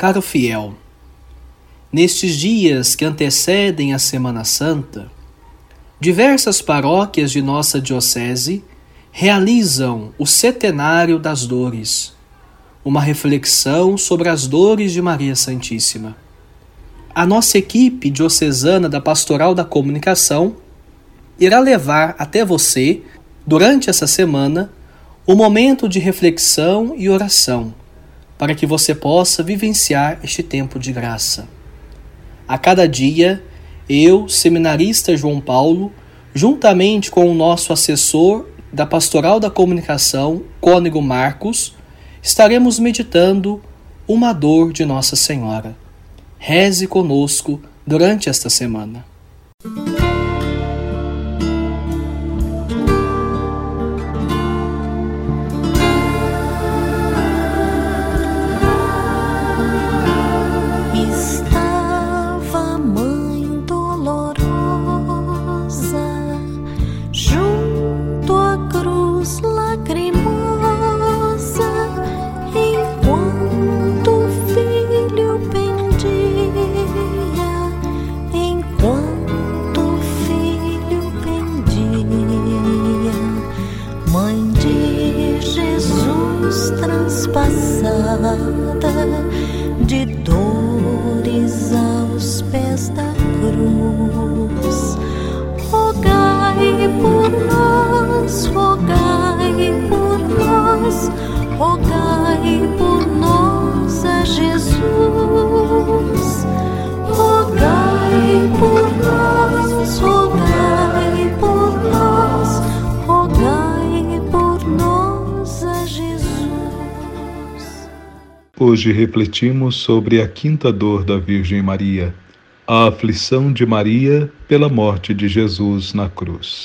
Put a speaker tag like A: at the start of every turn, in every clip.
A: Caro fiel, nestes dias que antecedem a Semana Santa, diversas paróquias de nossa Diocese realizam o Setenário das Dores, uma reflexão sobre as dores de Maria Santíssima. A nossa equipe diocesana da Pastoral da Comunicação irá levar até você, durante essa semana, um momento de reflexão e oração, para que você possa vivenciar este tempo de graça. A cada dia, eu, seminarista João Paulo, juntamente com o nosso assessor da Pastoral da Comunicação, Cônego Marcos, estaremos meditando uma dor de Nossa Senhora. Reze conosco durante esta semana.
B: De dores
C: Hoje refletimos sobre a quinta dor da Virgem Maria, a aflição de Maria pela morte de Jesus na cruz.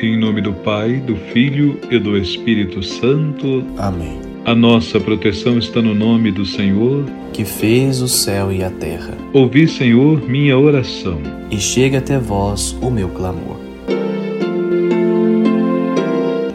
C: Em nome do Pai, do Filho e do Espírito Santo.
A: Amém.
C: A nossa proteção está no nome do Senhor,
A: que fez o céu e a terra.
C: Ouvi, Senhor, minha oração,
A: e chega até vós o meu clamor.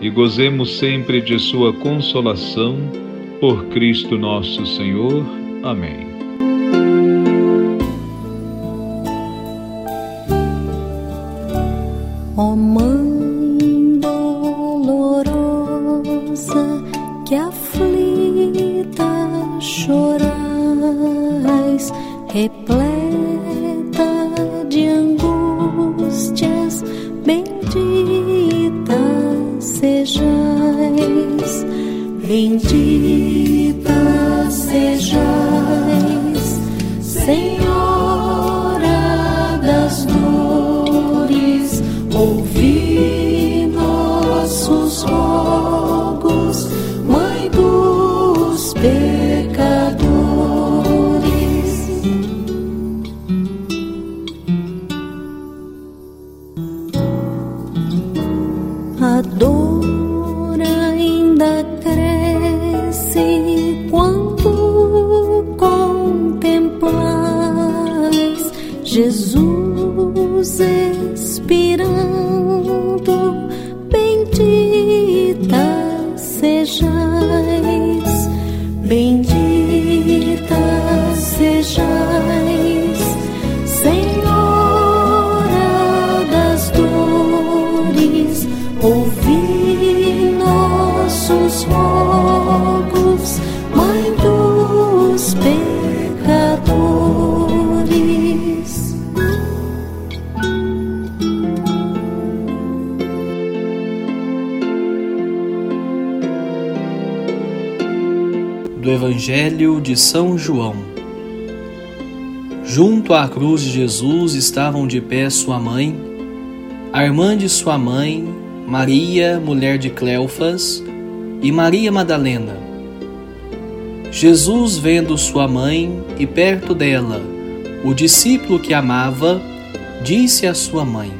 C: e gozemos sempre de Sua consolação, por Cristo nosso Senhor. Amém.
B: Ó oh, Mãe dolorosa, que aflita chorais, repleta bendita sejais, Senhora Jesus expirando, bendita sejais, bendita sejais, Senhora das dores, ouvi
A: Evangelho de São João. Junto à cruz de Jesus estavam de pé sua mãe, a irmã de sua mãe, Maria, mulher de Cleofas, e Maria Madalena. Jesus, vendo sua mãe e perto dela o discípulo que amava, disse à sua mãe: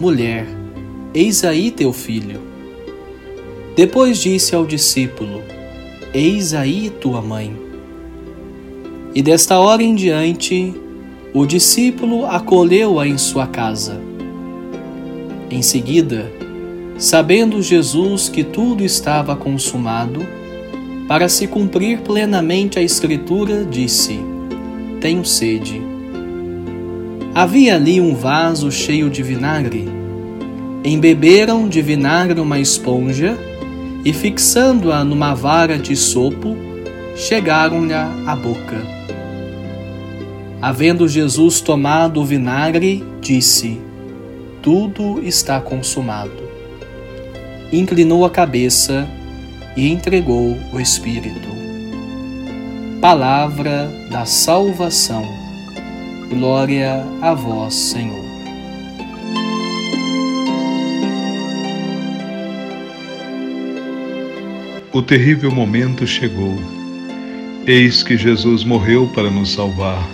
A: Mulher, eis aí teu filho. Depois disse ao discípulo: Eis aí tua mãe. E desta hora em diante, o discípulo acolheu-a em sua casa. Em seguida, sabendo Jesus que tudo estava consumado, para se cumprir plenamente a Escritura, disse: Tenho sede. Havia ali um vaso cheio de vinagre. Embeberam de vinagre uma esponja e, fixando-a numa vara de sopo, chegaram-lhe à boca. Havendo Jesus tomado o vinagre, disse: Tudo está consumado. Inclinou a cabeça e entregou o Espírito. Palavra da salvação. Glória a vós, Senhor.
C: O terrível momento chegou. Eis que Jesus morreu para nos salvar.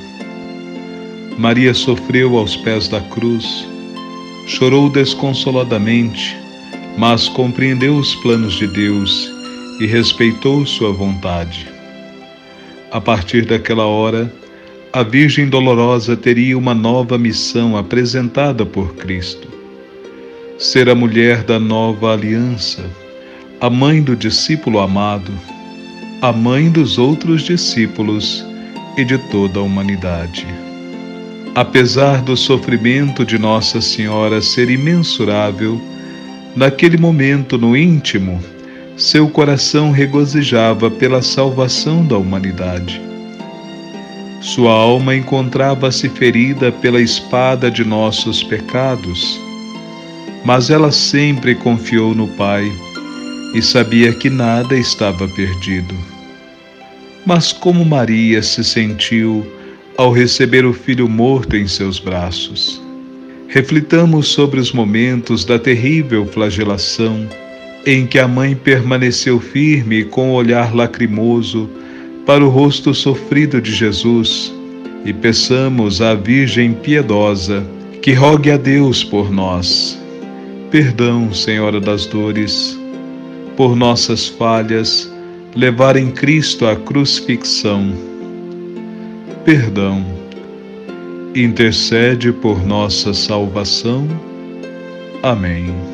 C: Maria sofreu aos pés da cruz, chorou desconsoladamente, mas compreendeu os planos de Deus e respeitou sua vontade. A partir daquela hora, a Virgem Dolorosa teria uma nova missão apresentada por Cristo: ser a mulher da nova aliança, a mãe do discípulo amado, a mãe dos outros discípulos e de toda a humanidade. Apesar do sofrimento de Nossa Senhora ser imensurável, naquele momento no íntimo, seu coração regozijava pela salvação da humanidade. Sua alma encontrava-se ferida pela espada de nossos pecados, mas ela sempre confiou no Pai e sabia que nada estava perdido. Mas como Maria se sentiu ao receber o filho morto em seus braços? Reflitamos sobre os momentos da terrível flagelação em que a mãe permaneceu firme com o olhar lacrimoso para o rosto sofrido de Jesus e peçamos à Virgem piedosa que rogue a Deus por nós. Perdão, Senhora das Dores, por nossas falhas, levar em Cristo a crucifixão. Perdão. Intercede por nossa salvação. Amém.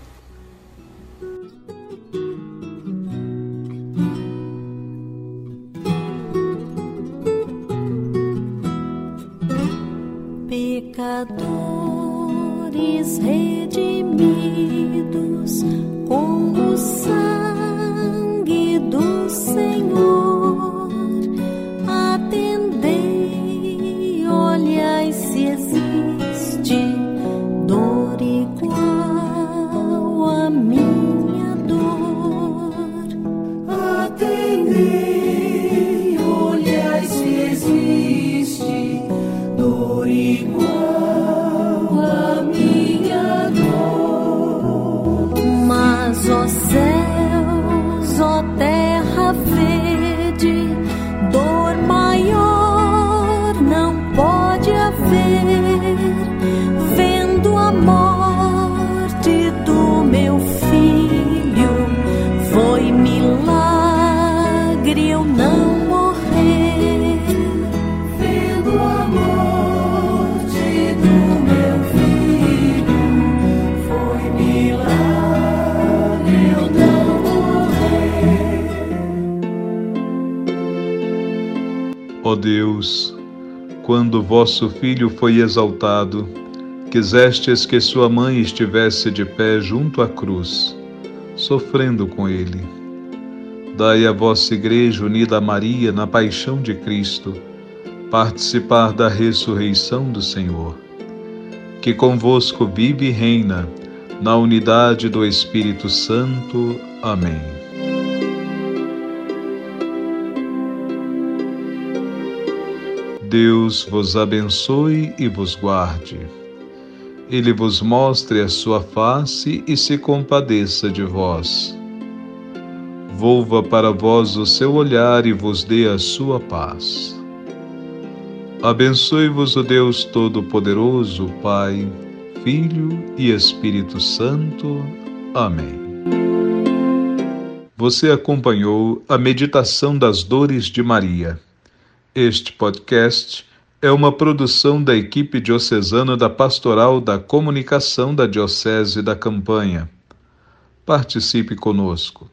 C: Deus, quando vosso Filho foi exaltado, quisestes que sua mãe estivesse de pé junto à cruz, sofrendo com ele. Dai a vossa Igreja unida a Maria na paixão de Cristo, participar da ressurreição do Senhor, que convosco vive e reina, na unidade do Espírito Santo. Amém. Deus vos abençoe e vos guarde. Ele vos mostre a sua face e se compadeça de vós. Volva para vós o seu olhar e vos dê a sua paz. Abençoe-vos o Deus Todo-Poderoso, Pai, Filho e Espírito Santo. Amém. Você acompanhou a meditação das dores de Maria. Este podcast é uma produção da equipe diocesana da Pastoral da Comunicação da Diocese da Campanha. Participe conosco.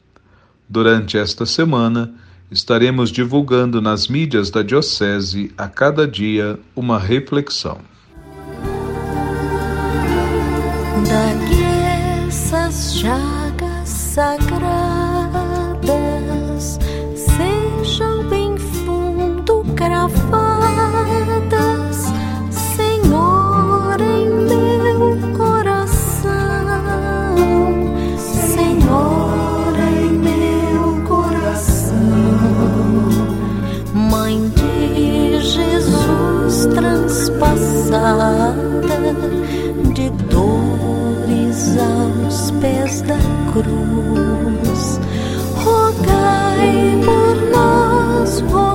C: Durante esta semana, estaremos divulgando nas mídias da Diocese a cada dia uma reflexão.
B: Daqui essas chagas sagradas de dores aos pés da cruz, rogai por nós.